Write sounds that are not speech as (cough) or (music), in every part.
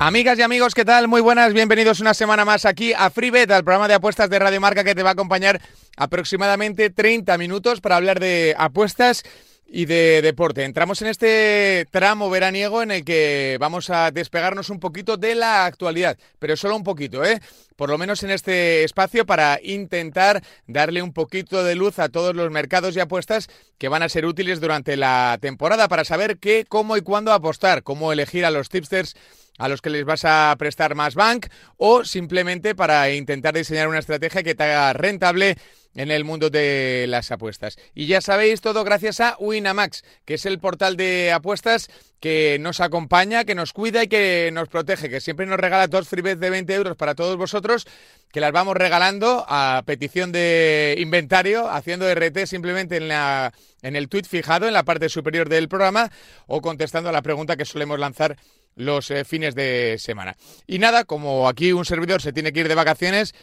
Amigas y amigos, ¿qué tal? Muy buenas, bienvenidos una semana más aquí a FreeBet, al programa de apuestas de Radio Marca que te va a acompañar aproximadamente 30 minutos para hablar de apuestas y de deporte. Entramos en este tramo veraniego en el que vamos a despegarnos un poquito de la actualidad, pero solo un poquito, ¿eh? Por lo menos en este espacio para intentar darle un poquito de luz a todos los mercados y apuestas que van a ser útiles durante la temporada para saber qué, cómo y cuándo apostar, cómo elegir a los tipsters a los que les vas a prestar más bank o simplemente para intentar diseñar una estrategia que te haga rentable en el mundo de las apuestas. Y ya sabéis todo gracias a Winamax, que es el portal de apuestas que nos acompaña, que nos cuida y que nos protege, que siempre nos regala dos free bets de 20 euros para todos vosotros, que las vamos regalando a petición de inventario, haciendo RT simplemente en, la, en el tweet fijado en la parte superior del programa o contestando a la pregunta que solemos lanzar los eh, fines de semana. Y nada, como aquí un servidor se tiene que ir de vacaciones,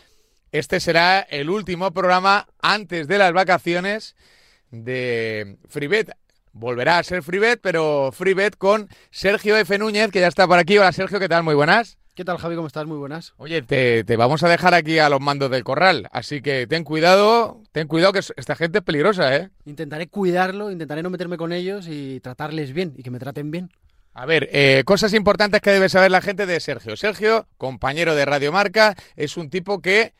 este será el último programa antes de las vacaciones de FreeBet. Volverá a ser FreeBet, pero FreeBet con Sergio F. Núñez, que ya está por aquí. Hola Sergio, ¿qué tal? Muy buenas. ¿Qué tal, Javi? ¿Cómo estás? Muy buenas. Oye, te, te, vamos a dejar aquí a los mandos del corral, así que ten cuidado, ten cuidado que esta gente es peligrosa, ¿eh? Intentaré cuidarlo, intentaré no meterme con ellos y tratarles bien y que me traten bien. A ver, eh, cosas importantes que debe saber la gente de Sergio. Sergio, compañero de Radio Marca, es un tipo que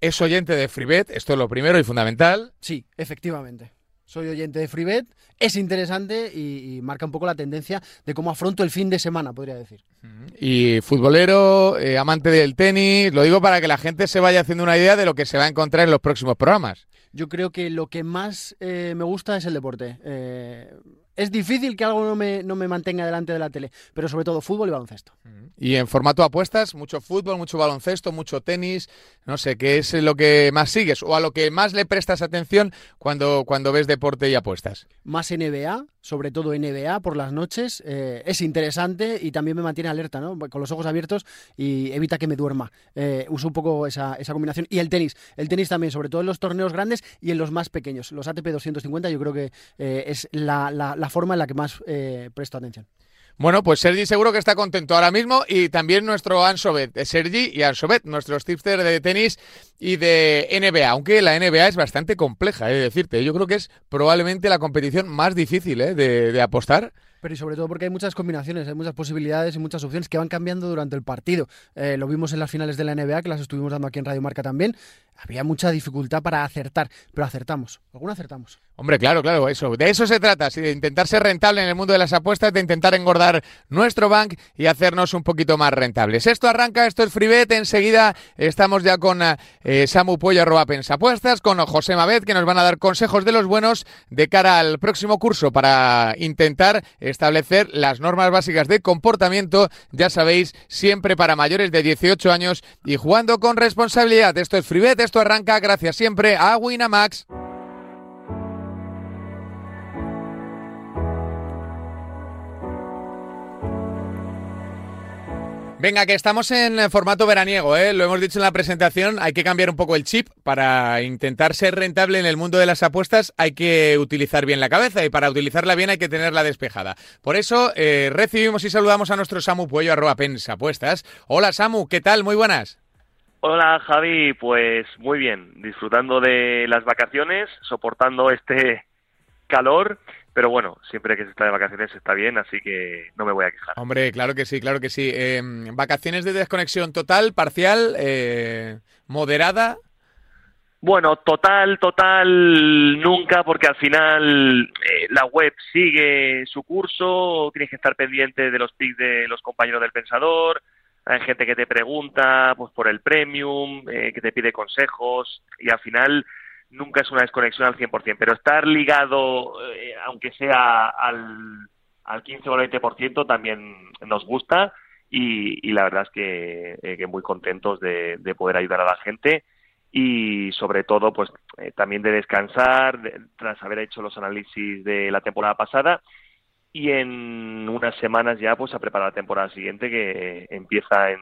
es oyente de FreeBet, esto es lo primero y fundamental. Sí, efectivamente. Soy oyente de FreeBet, es interesante y, marca un poco la tendencia de cómo afronto el fin de semana, podría decir. Y futbolero, eh, amante del tenis, lo digo para que la gente se vaya haciendo una idea de lo que se va a encontrar en los próximos programas. Yo creo que lo que más eh, me gusta es el deporte es difícil que algo no me, no me mantenga delante de la tele, pero sobre todo fútbol y baloncesto. Y en formato apuestas, mucho fútbol, mucho baloncesto, mucho tenis, no sé, ¿qué es lo que más sigues o a lo que más le prestas atención cuando, cuando ves deporte y apuestas? Más NBA, sobre todo NBA por las noches, eh, es interesante y también me mantiene alerta, ¿no? Con los ojos abiertos y evita que me duerma. Eh, uso un poco esa, esa combinación. Y el tenis, el tenis también, sobre todo en los torneos grandes y en los más pequeños. Los ATP 250 yo creo que eh, es la forma en la que más eh, presto atención. Bueno, pues Sergi seguro que está contento ahora mismo y también nuestro Ansobet, eh, Sergi y Ansobet, nuestros tipsters de tenis y de NBA, aunque la NBA es bastante compleja, he de decirte. Yo creo que es probablemente la competición más difícil eh, de, apostar. Pero y sobre todo porque hay muchas combinaciones, hay muchas posibilidades y muchas opciones que van cambiando durante el partido. lo vimos en las finales de la NBA, que las estuvimos dando aquí en Radio Marca también. Había mucha dificultad para acertar, pero acertamos. ¿Alguna acertamos? Hombre, claro, claro, eso. De eso se trata, de intentar ser rentable en el mundo de las apuestas, de intentar engordar nuestro bank y hacernos un poquito más rentables. Esto arranca, esto es Freebet. Enseguida estamos ya con eh, Samu Pollo, arroba Pensapuestas, con José Mabet, que nos van a dar consejos de los buenos de cara al próximo curso para intentar establecer las normas básicas de comportamiento, ya sabéis, siempre para mayores de 18 años y jugando con responsabilidad. Esto es Freebet, esto arranca gracias siempre a Winamax. Venga, que estamos en formato veraniego, ¿eh? lo hemos dicho en la presentación, hay que cambiar un poco el chip para intentar ser rentable en el mundo de las apuestas, hay que utilizar bien la cabeza y para utilizarla bien hay que tenerla despejada. Por eso eh, recibimos y saludamos a nuestro Samu Puello, arroba pensapuestas. Hola Samu, ¿qué tal? Muy buenas. Hola Javi, pues muy bien, disfrutando de las vacaciones, soportando este calor pero bueno, siempre que se está de vacaciones está bien, así que no me voy a quejar. Hombre, claro que sí, claro que sí. Em, vacaciones de desconexión total, parcial, eh, moderada. Bueno, total, total, nunca, porque al final eh, la web sigue su curso, tienes que estar pendiente de los pics de los compañeros del pensador, hay gente que te pregunta pues por el premium, eh, que te pide consejos, y al final nunca es una desconexión al 100%, pero estar ligado, eh, aunque sea al, al 15 o al 20%, también nos gusta y, la verdad es que, eh, muy contentos de, poder ayudar a la gente y sobre todo pues eh, también de descansar tras haber hecho los análisis de la temporada pasada y en unas semanas ya pues a preparar la temporada siguiente que empieza en,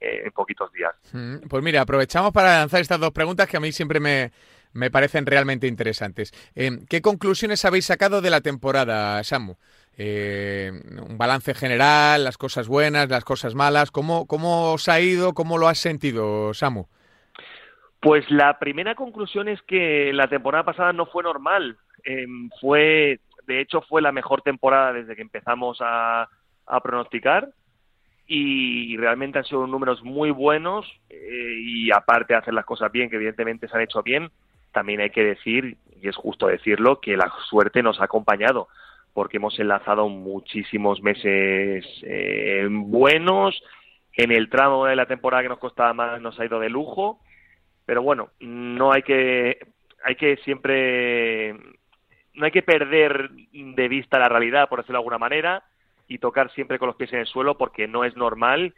en poquitos días. Mm, pues mira, aprovechamos para lanzar estas dos preguntas que a mí siempre me, me parecen realmente interesantes. Eh, ¿Qué conclusiones habéis sacado de la temporada, Samu? Eh, un balance general, las cosas buenas, las cosas malas. ¿Cómo, ¿Cómo os ha ido? ¿Cómo lo has sentido, Samu? Pues la primera conclusión es que la temporada pasada no fue normal. Em, fue, de hecho, fue la mejor temporada desde que empezamos a, pronosticar y realmente han sido números muy buenos eh, y aparte de hacer las cosas bien, que evidentemente se han hecho bien, también hay que decir, y es justo decirlo, que la suerte nos ha acompañado, porque hemos enlazado muchísimos meses eh, buenos, en el tramo de la temporada que nos costaba más nos ha ido de lujo, pero bueno, no hay que, hay que siempre, no hay que perder de vista la realidad, por decirlo de alguna manera, y tocar siempre con los pies en el suelo porque no es normal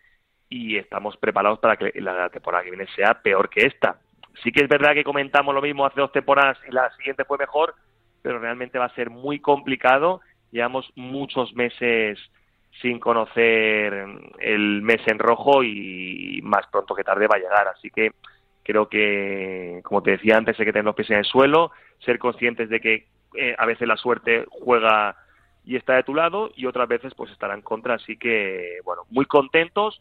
y estamos preparados para que la temporada que viene sea peor que esta. Sí que es verdad que comentamos lo mismo hace dos temporadas y la siguiente fue mejor, pero realmente va a ser muy complicado. Llevamos muchos meses sin conocer el mes en rojo y más pronto que tarde va a llegar. Así que creo que, como te decía antes, hay que tener los pies en el suelo, ser conscientes de que eh, a veces la suerte juega y está de tu lado y otras veces pues estará en contra. Así que, bueno, muy contentos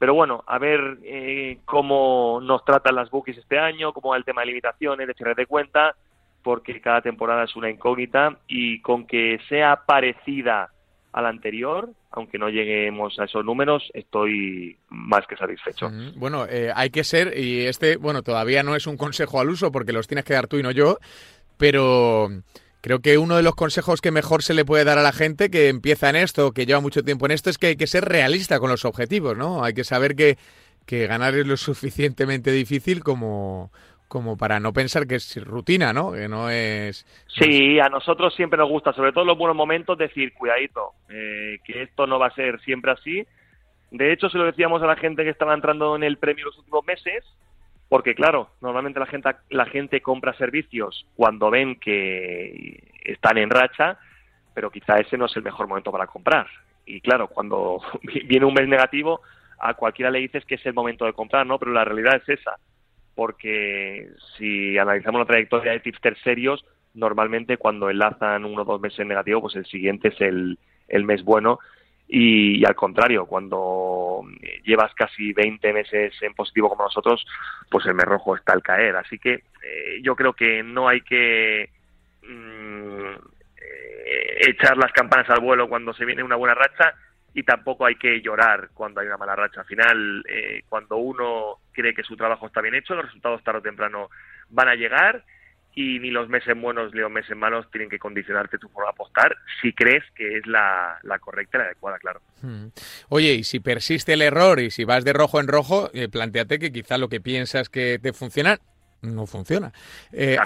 pero bueno, a ver eh, cómo nos tratan las bookies este año, cómo va el tema de limitaciones, de cierre de cuenta, porque cada temporada es una incógnita y con que sea parecida a la anterior, aunque no lleguemos a esos números, estoy más que satisfecho. Bueno, eh, hay que ser, y este, bueno, todavía no es un consejo al uso porque los tienes que dar tú y no yo, pero Creo que uno de los consejos que mejor se le puede dar a la gente que empieza en esto, que lleva mucho tiempo en esto, es que hay que ser realista con los objetivos, ¿no? Hay que saber que, que ganar es lo (laughs) suficientemente difícil como, como para no pensar que es rutina, ¿no? Que no es... Sí, a nosotros siempre nos gusta, sobre todo en los buenos momentos, decir, cuidadito, eh, que esto no va a ser siempre así. De hecho, se lo decíamos a la gente que estaba entrando en el premio los últimos meses, porque claro, normalmente la gente, la gente compra servicios cuando ven que están en racha, pero quizá ese no es el mejor momento para comprar. Y claro, cuando (laughs) viene un mes negativo, a cualquiera le dices que es el momento de comprar, ¿no? Pero la realidad es esa, porque si analizamos la trayectoria de tipster serios, normalmente cuando enlazan uno o dos meses negativo, pues el siguiente es el, el mes bueno y, al contrario, cuando llevas casi 20 meses en positivo como nosotros, pues el mes rojo está al caer. Así que eh, yo creo que no hay que mm, eh, echar las campanas al vuelo cuando se viene una buena racha y tampoco hay que llorar cuando hay una mala racha. Al final, eh, cuando uno cree que su trabajo está bien hecho, los resultados tarde o temprano van a llegar y ni los meses buenos ni los meses malos tienen que condicionarte tu forma de apostar si crees que es la, correcta y la adecuada, claro. Hmm. Oye, y si persiste el error y si vas de rojo en rojo, eh, planteate que quizá lo que piensas que te funciona no funciona. Eh,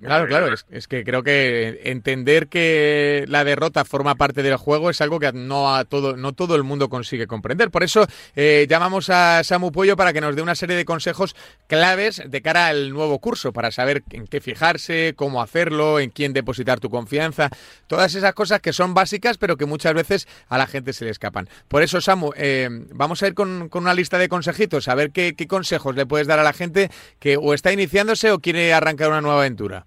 claro, claro, es, que creo que entender que la derrota forma parte del juego es algo que no a todo, no todo el mundo consigue comprender. Por eso eh, llamamos a Samu Pollo para que nos dé una serie de consejos claves de cara al nuevo curso, para saber en qué fijarse, cómo hacerlo, en quién depositar tu confianza, todas esas cosas que son básicas, pero que muchas veces a la gente se le escapan. Por eso, Samu, eh, vamos a ir con, una lista de consejitos, a ver qué, qué consejos le puedes dar a la gente que o está iniciándose o quiere arrancar una nueva aventura?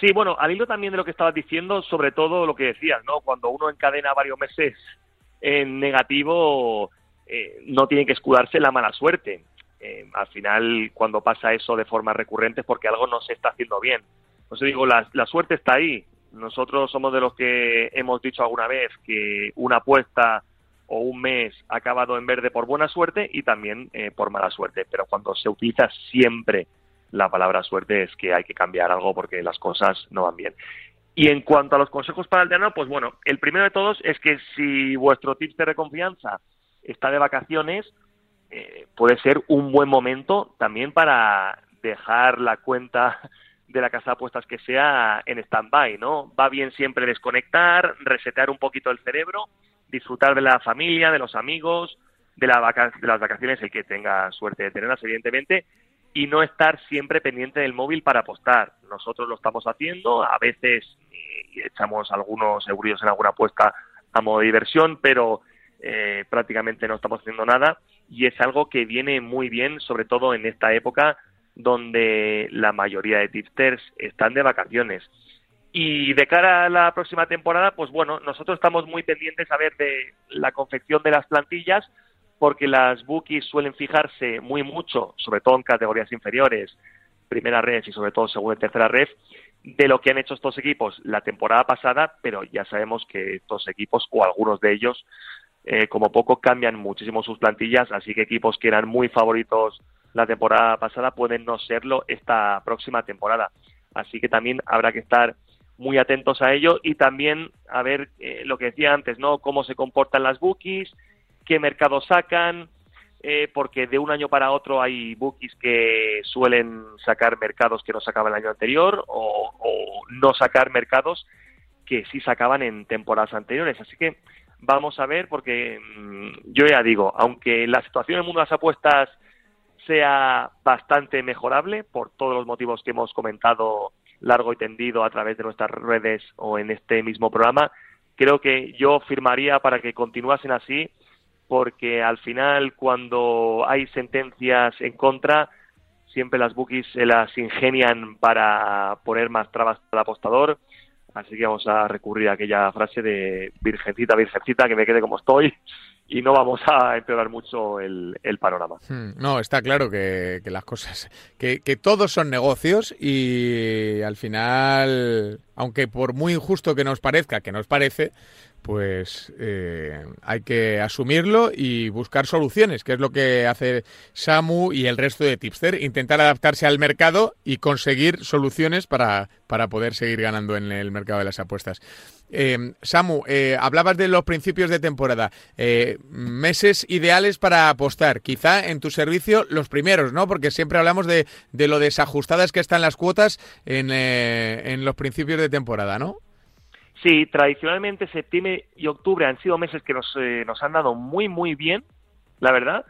Sí, bueno, al hilo también de lo que estabas diciendo, sobre todo lo que decías, ¿no? Cuando uno encadena varios meses en negativo, eh, no tiene que escudarse la mala suerte. Eh, al final, cuando pasa eso de forma recurrente es porque algo no se está haciendo bien. Por eso digo, la, suerte está ahí. Nosotros somos de los que hemos dicho alguna vez que una apuesta o un mes ha acabado en verde por buena suerte y también eh, por mala suerte. Pero cuando se utiliza siempre la palabra suerte es que hay que cambiar algo porque las cosas no van bien. Y en cuanto a los consejos para el verano, pues bueno, el primero de todos es que si vuestro tipster de confianza está de vacaciones, eh, puede ser un buen momento también para dejar la cuenta de la casa de apuestas que sea en stand-by, ¿no? Va bien siempre desconectar, resetear un poquito el cerebro, disfrutar de la familia, de los amigos, de, la de las vacaciones, el que tenga suerte de tenerlas, evidentemente, y no estar siempre pendiente del móvil para apostar. Nosotros lo estamos haciendo, a veces eh, echamos algunos euros en alguna apuesta a modo de diversión, pero eh, prácticamente no estamos haciendo nada y es algo que viene muy bien, sobre todo en esta época donde la mayoría de tipsters están de vacaciones. Y de cara a la próxima temporada, pues bueno, nosotros estamos muy pendientes a ver de la confección de las plantillas, porque las bookies suelen fijarse muy mucho, sobre todo en categorías inferiores, primera red y sobre todo segunda y tercera red, de lo que han hecho estos equipos la temporada pasada, pero ya sabemos que estos equipos o algunos de ellos, eh, como poco, cambian muchísimo sus plantillas, así que equipos que eran muy favoritos la temporada pasada pueden no serlo esta próxima temporada. Así que también habrá que estar muy atentos a ello y también a ver eh, lo que decía antes, ¿no? Cómo se comportan las bookies, qué mercados sacan, eh, porque de un año para otro hay bookies que suelen sacar mercados que no sacaban el año anterior o, no sacar mercados que sí sacaban en temporadas anteriores. Así que vamos a ver, porque mm, yo ya digo, aunque la situación en el mundo de las apuestas sea bastante mejorable por todos los motivos que hemos comentado largo y tendido a través de nuestras redes o en este mismo programa, creo que yo firmaría para que continuasen así porque al final cuando hay sentencias en contra, siempre las bookies se las ingenian para poner más trabas al apostador. Así que vamos a recurrir a aquella frase de virgencita, virgencita, que me quede como estoy y no vamos a empeorar mucho el, panorama. Hmm, no, está claro que, las cosas, que, que, todos son negocios y al final, aunque por muy injusto que nos parezca, que nos parece, pues eh, hay que asumirlo y buscar soluciones, que es lo que hace Samu y el resto de Tipster, intentar adaptarse al mercado y conseguir soluciones para, para poder seguir ganando en el mercado de las apuestas. Eh, Samu, eh, hablabas de los principios de temporada, meses ideales para apostar, quizá en tu servicio los primeros, ¿no? Porque siempre hablamos de, de lo desajustadas que están las cuotas en, en los principios de temporada, ¿no? Sí, tradicionalmente septiembre y octubre han sido meses que nos, eh, nos han dado muy, muy bien, la verdad.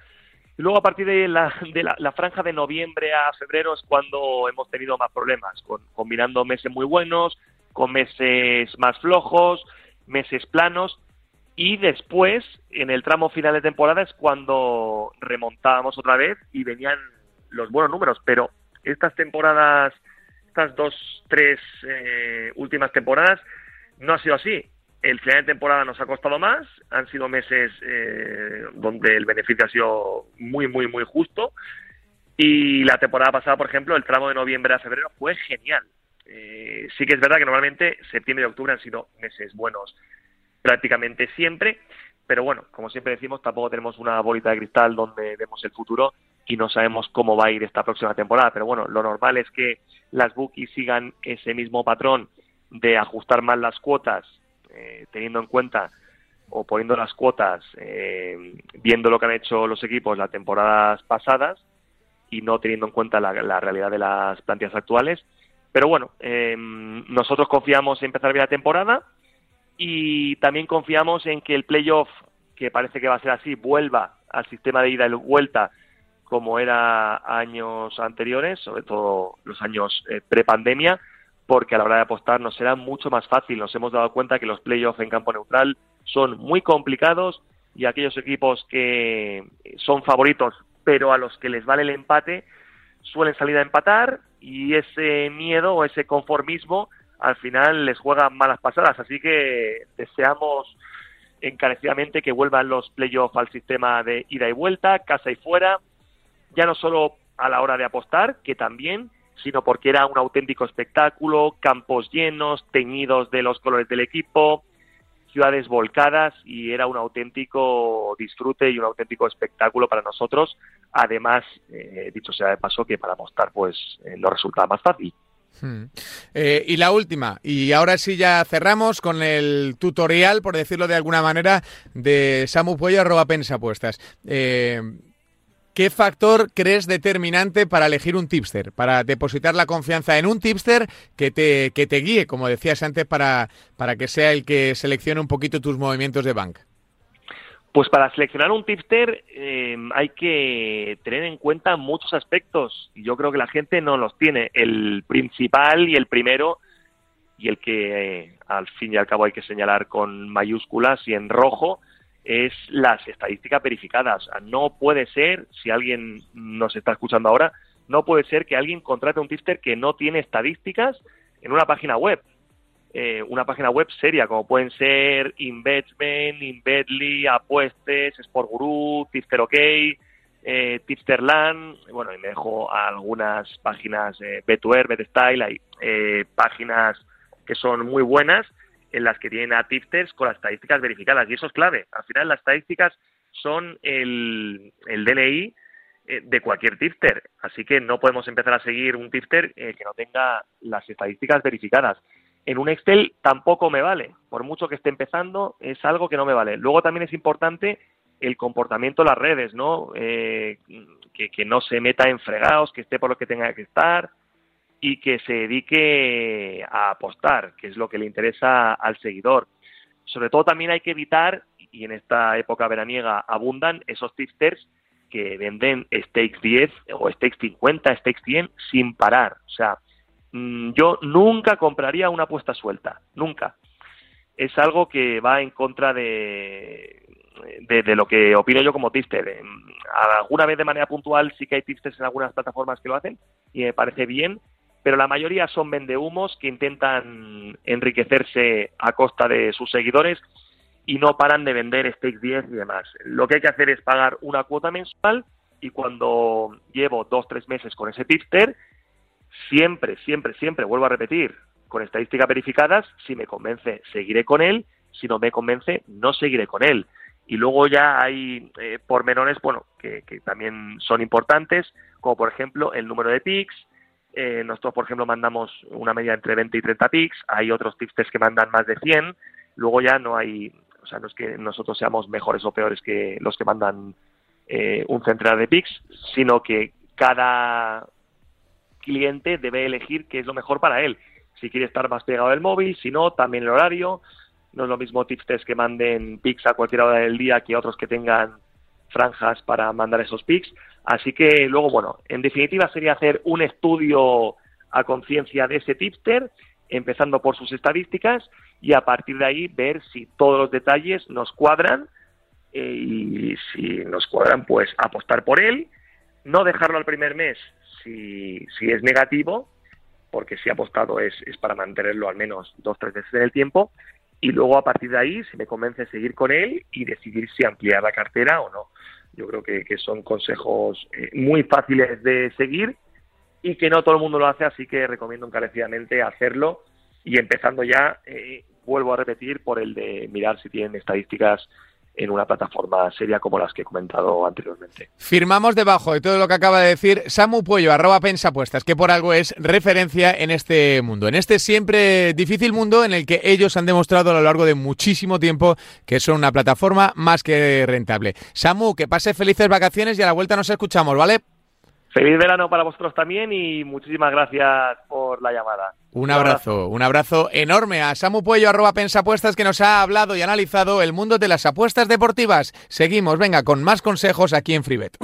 Y luego a partir de, la, de la, franja de noviembre a febrero es cuando hemos tenido más problemas, con, combinando meses muy buenos, con meses más flojos, meses planos. Y después, en el tramo final de temporada, es cuando remontábamos otra vez y venían los buenos números. Pero estas temporadas, estas dos, tres eh, últimas temporadas, no ha sido así. El final de temporada nos ha costado más, han sido meses eh, donde el beneficio ha sido muy, muy, muy justo. Y la temporada pasada, por ejemplo, el tramo de noviembre a febrero fue genial. Eh, sí que es verdad que normalmente septiembre y octubre han sido meses buenos prácticamente siempre, pero bueno, como siempre decimos, tampoco tenemos una bolita de cristal donde vemos el futuro y no sabemos cómo va a ir esta próxima temporada. Pero bueno, lo normal es que las bookies sigan ese mismo patrón de ajustar más las cuotas, eh, teniendo en cuenta o poniendo las cuotas, eh, viendo lo que han hecho los equipos las temporadas pasadas y no teniendo en cuenta la, realidad de las plantillas actuales. Pero bueno, eh, nosotros confiamos en empezar bien la temporada y también confiamos en que el playoff, que parece que va a ser así, vuelva al sistema de ida y vuelta como era años anteriores, sobre todo los años pre-pandemia, porque a la hora de apostar nos será mucho más fácil. Nos hemos dado cuenta que los playoffs en campo neutral son muy complicados y aquellos equipos que son favoritos, pero a los que les vale el empate, suelen salir a empatar y ese miedo o ese conformismo al final les juega malas pasadas. Así que deseamos encarecidamente que vuelvan los playoffs al sistema de ida y vuelta, casa y fuera, ya no solo a la hora de apostar, que también, sino porque era un auténtico espectáculo, campos llenos, teñidos de los colores del equipo, ciudades volcadas y era un auténtico disfrute y un auténtico espectáculo para nosotros. Además, eh, dicho sea de paso, que para apostar pues eh, nos resulta más fácil. Hmm. Eh, y la última, y ahora sí ya cerramos con el tutorial, por decirlo de alguna manera, de Samu Puello arroba pensapuestas. ¿Qué factor crees determinante para elegir un tipster? Para depositar la confianza en un tipster que te, que te guíe, como decías antes, para, para que sea el que seleccione un poquito tus movimientos de bank. Pues para seleccionar un tipster eh, hay que tener en cuenta muchos aspectos yo creo que la gente no los tiene. El principal y el primero y el que eh, al fin y al cabo hay que señalar con mayúsculas y en rojo es las estadísticas verificadas. no puede ser, si alguien nos está escuchando ahora, no puede ser que alguien contrate un tipster que no tiene estadísticas en una página web. Eh, una página web seria, como pueden ser Investment, Invetly, Apuestes, Sportguru, Tipster OK, eh, Tipsterland, bueno, y me dejo algunas páginas, eh, B2R, BetStyle, hay eh, páginas que son muy buenas en las que tienen a tipsters con las estadísticas verificadas, y eso es clave. Al final las estadísticas son el, el DNI de cualquier tipster, así que no podemos empezar a seguir un tipster que no tenga las estadísticas verificadas en un Excel tampoco me vale. Por mucho que esté empezando, es algo que no me vale. Luego también es importante el comportamiento de las redes, ¿no? Eh, que, no se meta en fregados, que esté por lo que tenga que estar y que se dedique a apostar, que es lo que le interesa al seguidor. Sobre todo también hay que evitar, y en esta época veraniega abundan, esos tipsters que venden stakes 10 o stakes 50, stakes 100 sin parar. O sea, Mm, yo nunca compraría una apuesta suelta, nunca. Es algo que va en contra de, de, lo que opino yo como tipster. Alguna vez de manera puntual sí que hay tipsters en algunas plataformas que lo hacen y me parece bien, pero la mayoría son vendehumos que intentan enriquecerse a costa de sus seguidores y no paran de vender Stake 10 y demás. Lo que hay que hacer es pagar una cuota mensual y cuando llevo dos, tres meses con ese tipster, siempre, siempre, siempre, vuelvo a repetir, con estadísticas verificadas, si me convence, seguiré con él, si no me convence, no seguiré con él. Y luego ya hay eh, pormenores, bueno, que, también son importantes, como por ejemplo el número de pics. Eh, nosotros, por ejemplo, mandamos una media entre 20 y 30 pics. Hay otros tipsters que mandan más de 100. Luego ya no hay, o sea, no es que nosotros seamos mejores o peores que los que mandan eh, un centenar de pics, sino que cada cliente debe elegir qué es lo mejor para él. Si quiere estar más pegado al móvil, si no, también el horario. No es lo mismo tips que manden pics a cualquier hora del día que otros que tengan franjas para mandar esos pics. Así que luego, bueno, en definitiva sería hacer un estudio a conciencia de ese tipster, empezando por sus estadísticas y a partir de ahí ver si todos los detalles nos cuadran eh, y si nos cuadran, pues apostar por él, no dejarlo al primer mes si, si es negativo, porque si ha apostado es, es para mantenerlo al menos dos tres veces en el tiempo, y luego a partir de ahí se me convence seguir con él y decidir si ampliar la cartera o no. Yo creo que, son consejos eh, muy fáciles de seguir y que no todo el mundo lo hace, así que recomiendo encarecidamente hacerlo y empezando ya, eh, vuelvo a repetir, por el de mirar si tienen estadísticas en una plataforma seria como las que he comentado anteriormente. Firmamos debajo de todo lo que acaba de decir Samu Puello, arroba pensapuestas, que por algo es referencia en este mundo, en este siempre difícil mundo en el que ellos han demostrado a lo largo de muchísimo tiempo que son una plataforma más que rentable. Samu, que pase felices vacaciones y a la vuelta nos escuchamos, ¿vale? Feliz verano para vosotros también y muchísimas gracias por la llamada. Un abrazo, un abrazo enorme a Samu Puello, arroba pensapuestas, que nos ha hablado y analizado el mundo de las apuestas deportivas. Seguimos, venga, con más consejos aquí en Freebet.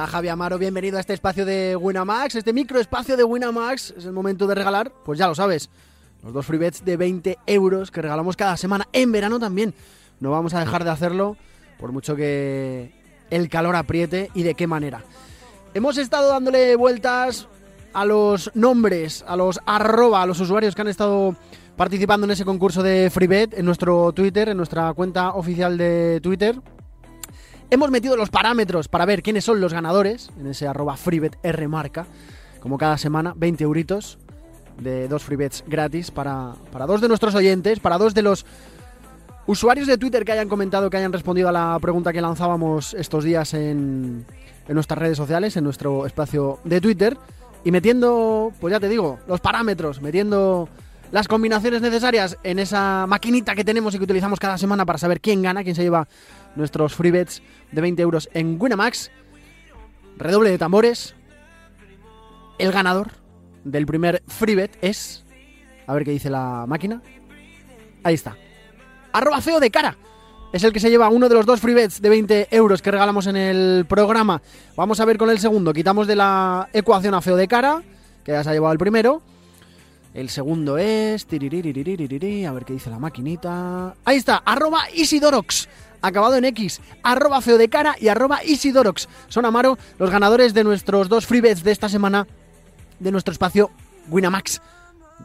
Hola Javi Amaro, bienvenido a este espacio de Winamax, este microespacio de Winamax. Es el momento de regalar, pues ya lo sabes, los dos free bets de 20 euros que regalamos cada semana, en verano también. No vamos a dejar de hacerlo, por mucho que el calor apriete y de qué manera. Hemos estado dándole vueltas a los nombres, a los arroba, a los usuarios que han estado participando en ese concurso de FreeBet en nuestro Twitter, en nuestra cuenta oficial de Twitter, Hemos metido los parámetros para ver quiénes son los ganadores en ese arroba freebetrmarca. Como cada semana, 20 euritos de dos freebets gratis para, para dos de nuestros oyentes, para dos de los usuarios de Twitter que hayan comentado, que hayan respondido a la pregunta que lanzábamos estos días en nuestras redes sociales, en nuestro espacio de Twitter y metiendo, pues ya te digo, los parámetros, metiendo las combinaciones necesarias en esa maquinita que tenemos y que utilizamos cada semana para saber quién gana, quién se lleva nuestros free bets de 20 euros en Winamax. Redoble de tambores. El ganador del primer free bet es... A ver qué dice la máquina. Ahí está. Arroba feo de cara. Es el que se lleva uno de los dos free bets de 20 euros que regalamos en el programa. Vamos a ver con el segundo. Quitamos de la ecuación a feo de cara, que ya se ha llevado el primero. El segundo es... A ver qué dice la maquinita. Ahí está, arroba Isidorox. Acabado en X, arroba feo de cara y arroba Isidorox. Son Amaro los ganadores de nuestros dos free bets de esta semana de nuestro espacio Winamax.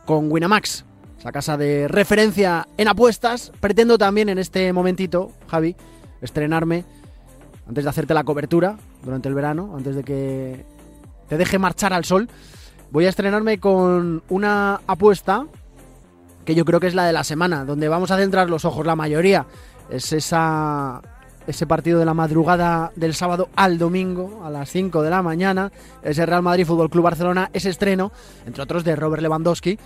Con Winamax, la casa de referencia en apuestas. Pretendo también en este momentito, Javi, estrenarme antes de hacerte la cobertura durante el verano, antes de que te deje marchar al sol voy a estrenarme con una apuesta que yo creo que es la de la semana, donde vamos a centrar los ojos la mayoría. Es esa, ese partido de la madrugada del sábado al domingo a las 5 de la mañana, ese Real Madrid Fútbol Club Barcelona, ese estreno, entre otros de Robert Lewandowski.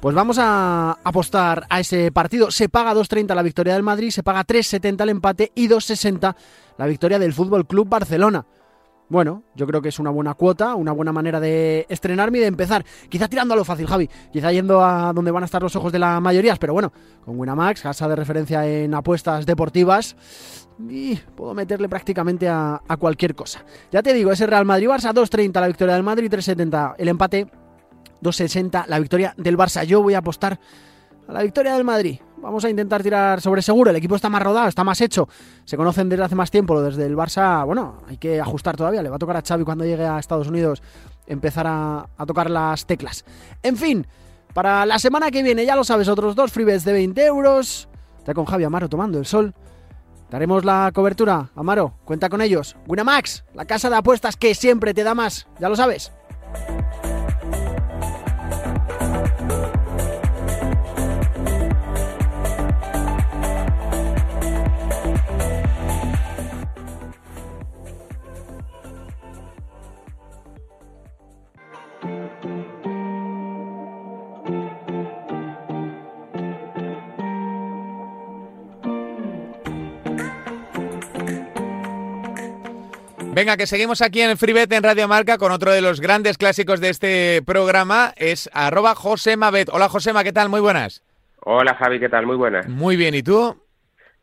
Pues vamos a apostar a ese partido. Se paga 2.30 la victoria del Madrid, se paga 3.70 el empate y 2.60 la victoria del Fútbol Club Barcelona. Bueno, yo creo que es una buena cuota, una buena manera de estrenarme y de empezar. Quizá tirando a lo fácil, Javi. Quizá yendo a donde van a estar los ojos de la mayoría, pero bueno, con Winamax, casa de referencia en apuestas deportivas, y puedo meterle prácticamente a, cualquier cosa. Ya te digo, ese Real Madrid-Barça, 2.30 la victoria del Madrid, 3.70 el empate, 2.60 la victoria del Barça. Yo voy a apostar a la victoria del Madrid. Vamos a intentar tirar sobre seguro. El equipo está más rodado, está más hecho. Se conocen desde hace más tiempo. Desde el Barça, bueno, hay que ajustar todavía. Le va a tocar a Xavi cuando llegue a Estados Unidos empezar a, tocar las teclas. En fin, para la semana que viene, ya lo sabes, otros dos freebets de 20 euros. Está con Javi Amaro tomando el sol. Daremos la cobertura. Amaro, cuenta con ellos. Winamax, la casa de apuestas que siempre te da más. Ya lo sabes. Venga, que seguimos aquí en el FreeBet en Radio Marca con otro de los grandes clásicos de este programa, es arroba Josemabet. Hola Josema, ¿qué tal? Muy buenas. Hola Javi, ¿qué tal? Muy buenas. Muy bien, ¿y tú?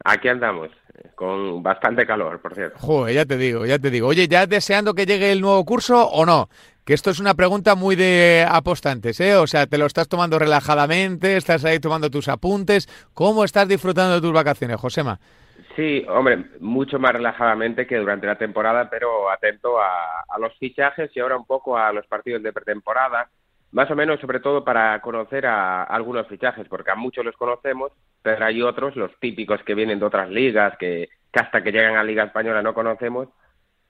Aquí andamos, con bastante calor, por cierto. Joder, ya te digo, ya te digo. Oye, ¿ya deseando que llegue el nuevo curso o no? Que esto es una pregunta muy de apostantes, ¿eh? O sea, te lo estás tomando relajadamente, estás ahí tomando tus apuntes. ¿Cómo estás disfrutando de tus vacaciones, Josema? Sí, hombre, mucho más relajadamente que durante la temporada, pero atento a, los fichajes y ahora un poco a los partidos de pretemporada, más o menos sobre todo para conocer a, algunos fichajes, porque a muchos los conocemos, pero hay otros, los típicos que vienen de otras ligas, que, hasta que llegan a Liga Española no conocemos,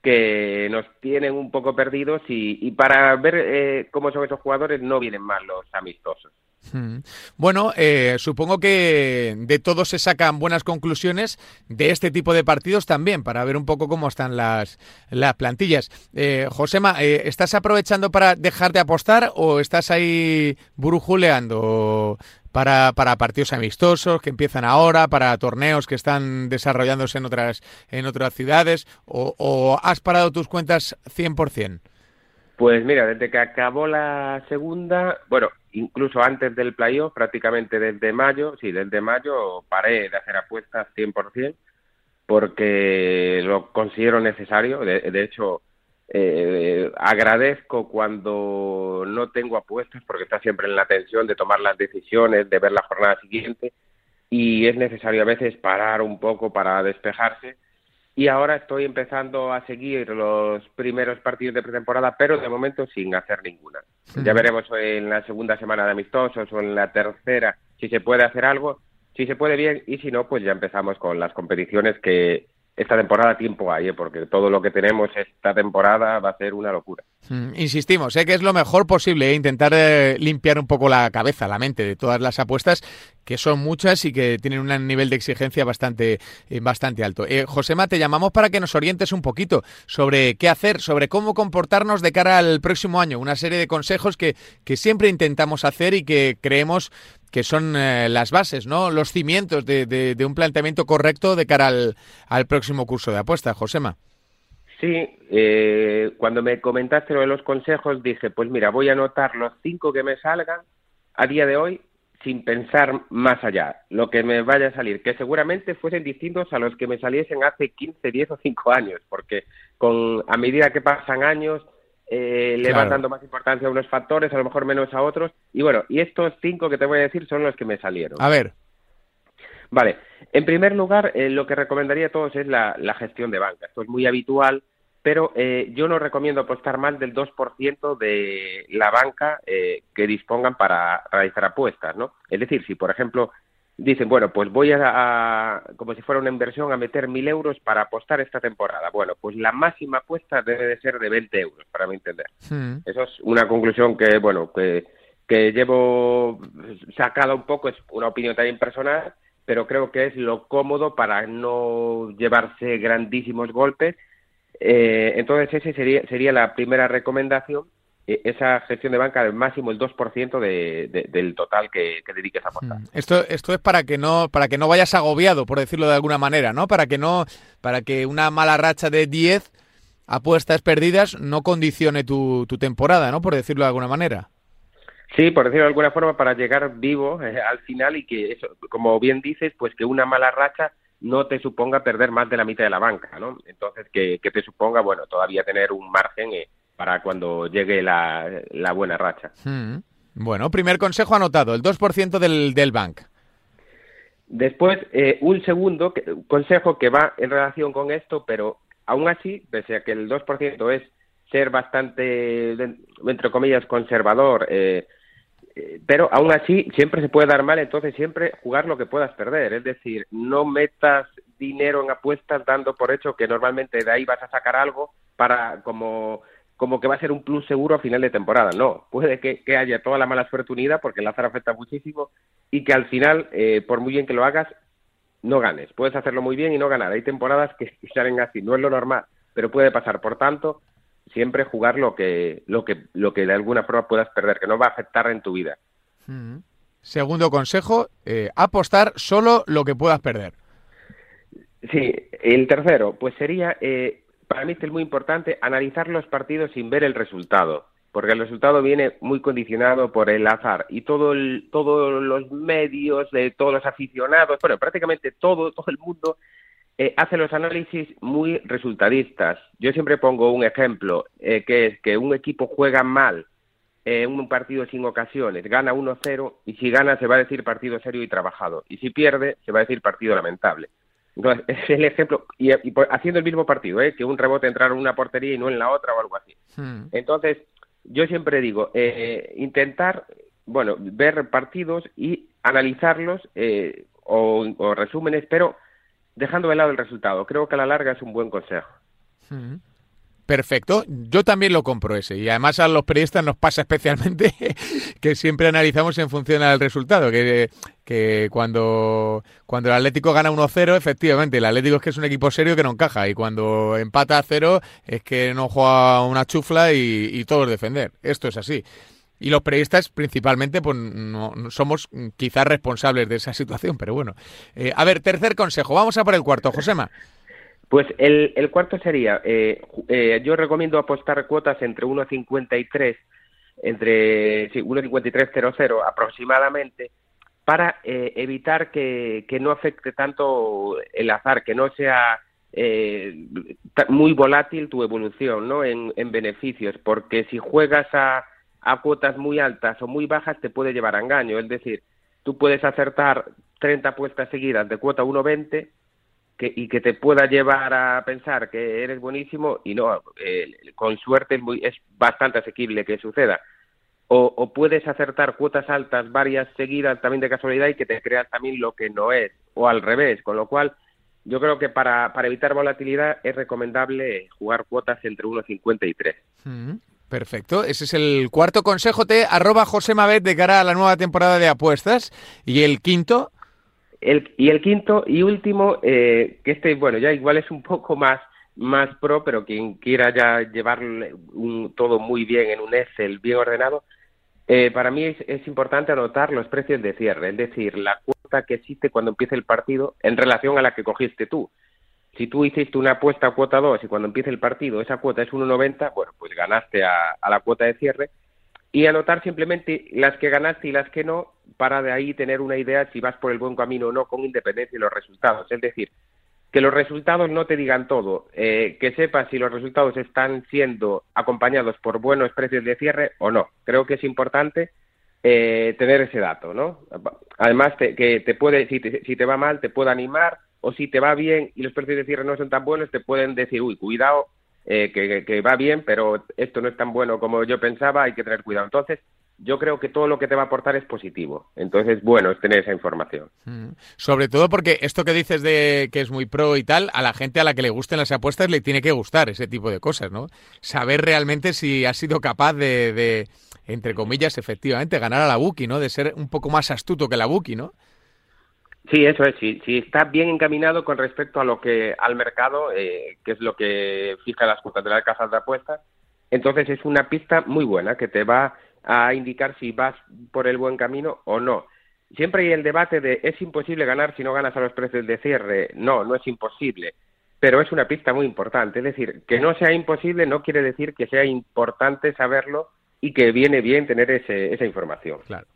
que nos tienen un poco perdidos y, para ver eh, cómo son esos jugadores no vienen mal los amistosos. Bueno, eh, supongo que de todos se sacan buenas conclusiones de este tipo de partidos también, para ver un poco cómo están las, las plantillas. Eh, Josema, eh, ¿estás aprovechando para dejar de apostar o estás ahí burujuleando para, para partidos amistosos que empiezan ahora, para torneos que están desarrollándose en otras, en otras ciudades, o, o has parado tus cuentas 100%? Pues mira, desde que acabó la segunda, bueno, incluso antes del playoff, prácticamente desde mayo, sí, desde mayo paré de hacer apuestas 100% porque lo considero necesario. De, hecho, eh, agradezco cuando no tengo apuestas porque está siempre en la tensión de tomar las decisiones, de ver la jornada siguiente y es necesario a veces parar un poco para despejarse y ahora estoy empezando a seguir los primeros partidos de pretemporada, pero de momento sin hacer ninguna. Ya veremos en la segunda semana de amistosos o en la tercera si se puede hacer algo, si se puede bien y si no, pues ya empezamos con las competiciones que esta temporada tiempo hay, ¿eh? porque todo lo que tenemos esta temporada va a ser una locura. Mm, insistimos, sé que es lo mejor posible, ¿eh? intentar eh, limpiar un poco la cabeza, la mente de todas las apuestas, que son muchas y que tienen un nivel de exigencia bastante, eh, bastante alto. Josema, te llamamos para que nos orientes un poquito sobre qué hacer, sobre cómo comportarnos de cara al próximo año. Una serie de consejos que, que siempre intentamos hacer y que creemos que son las bases, ¿no? Los cimientos de, de, un planteamiento correcto de cara al, al próximo curso de apuestas. Josema. Sí, eh, cuando me comentaste lo de los consejos dije, pues mira, voy a anotar los cinco que me salgan a día de hoy sin pensar más allá, lo que me vaya a salir, que seguramente fuesen distintos a los que me saliesen hace 15, 10 o 5 años, porque con a medida que pasan años eh, le van dando más importancia a unos factores, a lo mejor menos a otros, y bueno, y estos cinco que te voy a decir son los que me salieron. A ver. Vale, en primer lugar, eh, lo que recomendaría a todos es la, gestión de banca. Esto es muy habitual, pero eh, yo no recomiendo apostar más del 2% de la banca eh, que dispongan para realizar apuestas, ¿no? Es decir, si por ejemplo dicen, bueno, pues voy a, como si fuera una inversión, a meter 1.000 euros para apostar esta temporada. Bueno, pues la máxima apuesta debe de ser de 20 euros, para mi entender. Hmm. Eso es una conclusión que, bueno, que, que llevo sacada un poco, es una opinión también personal, pero creo que es lo cómodo para no llevarse grandísimos golpes. Eh, entonces, esa sería, sería la primera recomendación, eh, esa gestión de banca del máximo el 2% de, del total que, dediques a aportar. Hmm. Esto, esto es para que no para que no vayas agobiado, por decirlo de alguna manera, ¿no? Para que no para que una mala racha de 10 apuestas perdidas no condicione tu, tu temporada, ¿no? Por decirlo de alguna manera. Sí, por decirlo de alguna forma, para llegar vivo eh, al final y que, eso, como bien dices, pues que una mala racha no te suponga perder más de la mitad de la banca, ¿no? Entonces, que, te suponga, bueno, todavía tener un margen eh, para cuando llegue la, buena racha. Hmm. Bueno, primer consejo anotado, el 2% del, del bank. Después, eh, un segundo consejo que va en relación con esto, pero aún así, pese a que el 2% es ser bastante, entre comillas, conservador, eh, pero aún así siempre se puede dar mal, entonces siempre jugar lo que puedas perder, es decir, no metas dinero en apuestas dando por hecho que normalmente de ahí vas a sacar algo para como como que va a ser un plus seguro a final de temporada. No, puede que, haya toda la mala suerte unida porque el azar afecta muchísimo y que al final, eh, por muy bien que lo hagas, no ganes. Puedes hacerlo muy bien y no ganar. Hay temporadas que (laughs) salen así, no es lo normal, pero puede pasar. Por tanto, siempre jugar lo que, lo que, lo que de alguna forma puedas perder, que no va a afectar en tu vida. Mm. Segundo consejo, eh, apostar solo lo que puedas perder. Sí, el tercero, pues sería, eh, para mí es muy importante, analizar los partidos sin ver el resultado, porque el resultado viene muy condicionado por el azar y todo el, todos los medios, de todos los aficionados, bueno, prácticamente todo, todo el mundo eh, hace los análisis muy resultadistas. Yo siempre pongo un ejemplo, eh, que es que un equipo juega mal en un partido sin ocasiones, gana 1-0 y si gana se va a decir partido serio y trabajado y si pierde se va a decir partido lamentable. Entonces, (laughs) es el ejemplo, y, haciendo el mismo partido, ¿eh? que un rebote entrar en una portería y no en la otra o algo así. Hmm. Entonces, yo siempre digo, eh, intentar, bueno, ver partidos y analizarlos o, o resúmenes, pero dejando de lado el resultado. Creo que a la larga es un buen consejo. Perfecto, yo también lo compro ese y además a los periodistas nos pasa especialmente (laughs) que siempre analizamos en función al resultado, que, que cuando, cuando el Atlético gana 1-0, efectivamente, el Atlético es que es un equipo serio que no encaja y cuando empata a 0 es que no juega una chufla y, y todo es defender. Esto es así. Y los periodistas principalmente pues no, somos quizás responsables de esa situación, pero bueno. Eh, a ver, tercer consejo, vamos a por el cuarto, Josema. Pues el, el cuarto sería, eh, eh, yo recomiendo apostar cuotas entre 1,53, entre sí, 1,5300 aproximadamente, para evitar que, que, no afecte tanto el azar, que no sea muy volátil tu evolución ¿no? en beneficios, porque si juegas a a cuotas muy altas o muy bajas te puede llevar a engaño. Es decir, tú puedes acertar 30 apuestas seguidas de cuota 1.20 que, y que te pueda llevar a pensar que eres buenísimo y no, eh, con suerte es, muy, es bastante asequible que suceda. O, puedes acertar cuotas altas varias seguidas también de casualidad y que te creas también lo que no es, o al revés, con lo cual yo creo que para, para evitar volatilidad es recomendable jugar cuotas entre 1.50 y 3. Perfecto, ese es el cuarto consejo te arroba José Mabet de cara a la nueva temporada de apuestas. ¿Y el quinto? El, y el quinto y último, eh, que este, bueno, ya igual es un poco más más pro, pero quien quiera ya llevar todo muy bien en un Excel bien ordenado, eh, para mí es, es, importante anotar los precios de cierre, es decir, la cuota que existe cuando empiece el partido en relación a la que cogiste tú. Si tú hiciste una apuesta a cuota 2 y cuando empiece el partido esa cuota es 1,90, bueno, pues ganaste a, la cuota de cierre y anotar simplemente las que ganaste y las que no, para de ahí tener una idea si vas por el buen camino o no con independencia de los resultados. Es decir, que los resultados no te digan todo, eh, que sepas si los resultados están siendo acompañados por buenos precios de cierre o no. Creo que es importante eh, tener ese dato, ¿no? Además, que te puede, si te, si te va mal, te puede animar, o si te va bien y los precios de cierre no son tan buenos, te pueden decir, uy, cuidado, eh, que, que va bien, pero esto no es tan bueno como yo pensaba, hay que tener cuidado. Entonces, yo creo que todo lo que te va a aportar es positivo. Entonces, bueno, es tener esa información. Mm. Sobre todo porque esto que dices de que es muy pro y tal, a la gente a la que le gusten las apuestas le tiene que gustar ese tipo de cosas, ¿no? Saber realmente si has sido capaz de, de entre comillas, efectivamente, ganar a la Buki, ¿no? De ser un poco más astuto que la Buki, ¿no? Sí, eso es. Si, estás bien encaminado con respecto a lo que al mercado, eh, que es lo que fija las cuotas de las casas de apuestas, entonces es una pista muy buena que te va a indicar si vas por el buen camino o no. Siempre hay el debate de es imposible ganar si no ganas a los precios de cierre. No, no es imposible, pero es una pista muy importante. Es decir, que no sea imposible no quiere decir que sea importante saberlo y que viene bien tener ese, esa información. Claro.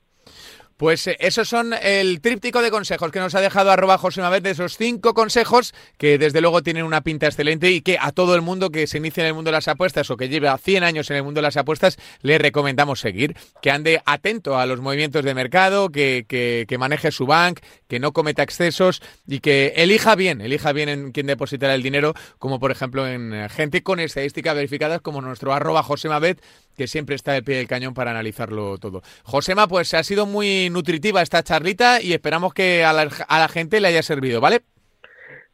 Pues eh, esos son el tríptico de consejos que nos ha dejado arroba José Mabet de esos cinco consejos que desde luego tienen una pinta excelente y que a todo el mundo que se inicie en el mundo de las apuestas o que lleve 100 años en el mundo de las apuestas le recomendamos seguir, que ande atento a los movimientos de mercado, que, que, maneje su bank, que no cometa excesos y que elija bien, elija bien en quién depositar el dinero, como por ejemplo en gente con estadísticas verificadas como nuestro arroba José Mabet que siempre está de pie del cañón para analizarlo todo. Josema, pues ha sido muy nutritiva esta charlita y esperamos que a la, gente le haya servido, ¿vale?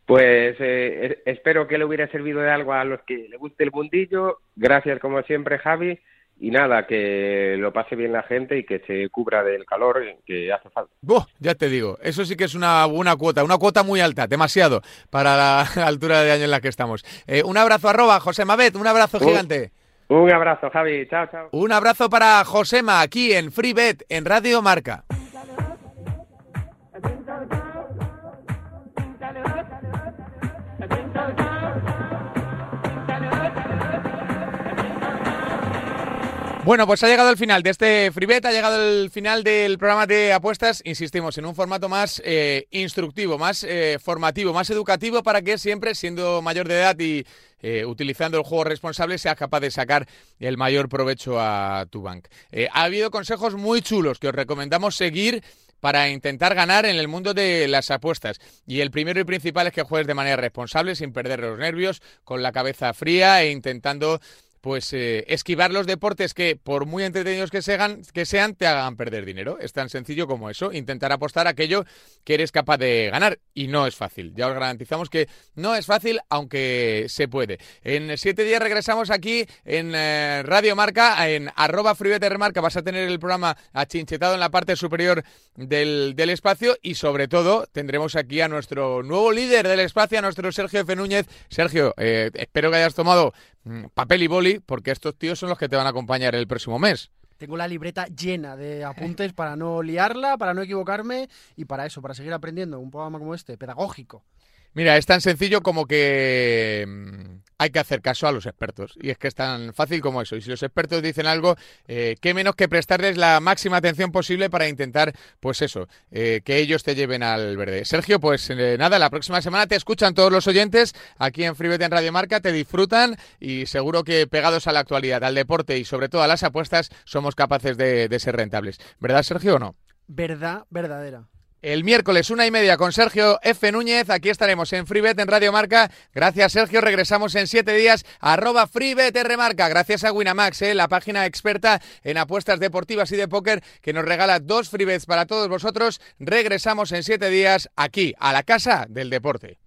Pues eh, espero que le hubiera servido de algo a los que le guste el mundillo. Gracias como siempre, Javi. Y nada, que lo pase bien la gente y que se cubra del calor que hace falta. ya te digo, eso sí que es una buena cuota, una cuota muy alta, demasiado para la (laughs) altura de año en la que estamos. Eh, un abrazo arroba, José Mabet, un abrazo gigante. Un abrazo, Javi. Chao, chao. Un abrazo para Josema aquí en FreeBet en Radio Marca. Bueno, pues ha llegado el final de este FreeBet, ha llegado el final del programa de apuestas, insistimos, en un formato más eh, instructivo, más eh, formativo, más educativo para que siempre, siendo mayor de edad y eh, utilizando el juego responsable, seas capaz de sacar el mayor provecho a tu bank. ha habido consejos muy chulos que os recomendamos seguir para intentar ganar en el mundo de las apuestas. Y el primero y principal es que juegues de manera responsable, sin perder los nervios, con la cabeza fría e intentando pues eh, esquivar los deportes que, por muy entretenidos que sean, que sean, te hagan perder dinero. Es tan sencillo como eso. Intentar apostar aquello que eres capaz de ganar. Y no es fácil. Ya os garantizamos que no es fácil, aunque se puede. En siete días regresamos aquí en eh, Radio Marca, en arroba Marca. Vas a tener el programa achinchetado en la parte superior del, espacio. Y sobre todo, tendremos aquí a nuestro nuevo líder del espacio, a nuestro Sergio F. Núñez. Sergio, eh, espero que hayas tomado papel y boli, porque estos tíos son los que te van a acompañar el próximo mes. Tengo la libreta llena de apuntes para no liarla, para no equivocarme y para eso, para seguir aprendiendo un programa como este, pedagógico. Mira, es tan sencillo como que mm, hay que hacer caso a los expertos. Y es que es tan fácil como eso. Y si los expertos dicen algo, eh, qué menos que prestarles la máxima atención posible para intentar, pues eso, eh, que ellos te lleven al verde. Sergio, pues eh, nada, la próxima semana te escuchan todos los oyentes aquí en FreeBet en Radio Marca, te disfrutan y seguro que pegados a la actualidad, al deporte y sobre todo a las apuestas, somos capaces de, de ser rentables. ¿Verdad, Sergio, o no? Verdad, verdadera el miércoles una y media con Sergio F. Núñez. Aquí estaremos en FreeBet en Radio Marca. Gracias, Sergio. Regresamos en siete días. Arroba FreeBet Marca. Gracias a Winamax, eh, la página experta en apuestas deportivas y de póker que nos regala dos FreeBets para todos vosotros. Regresamos en siete días aquí, a la Casa del Deporte.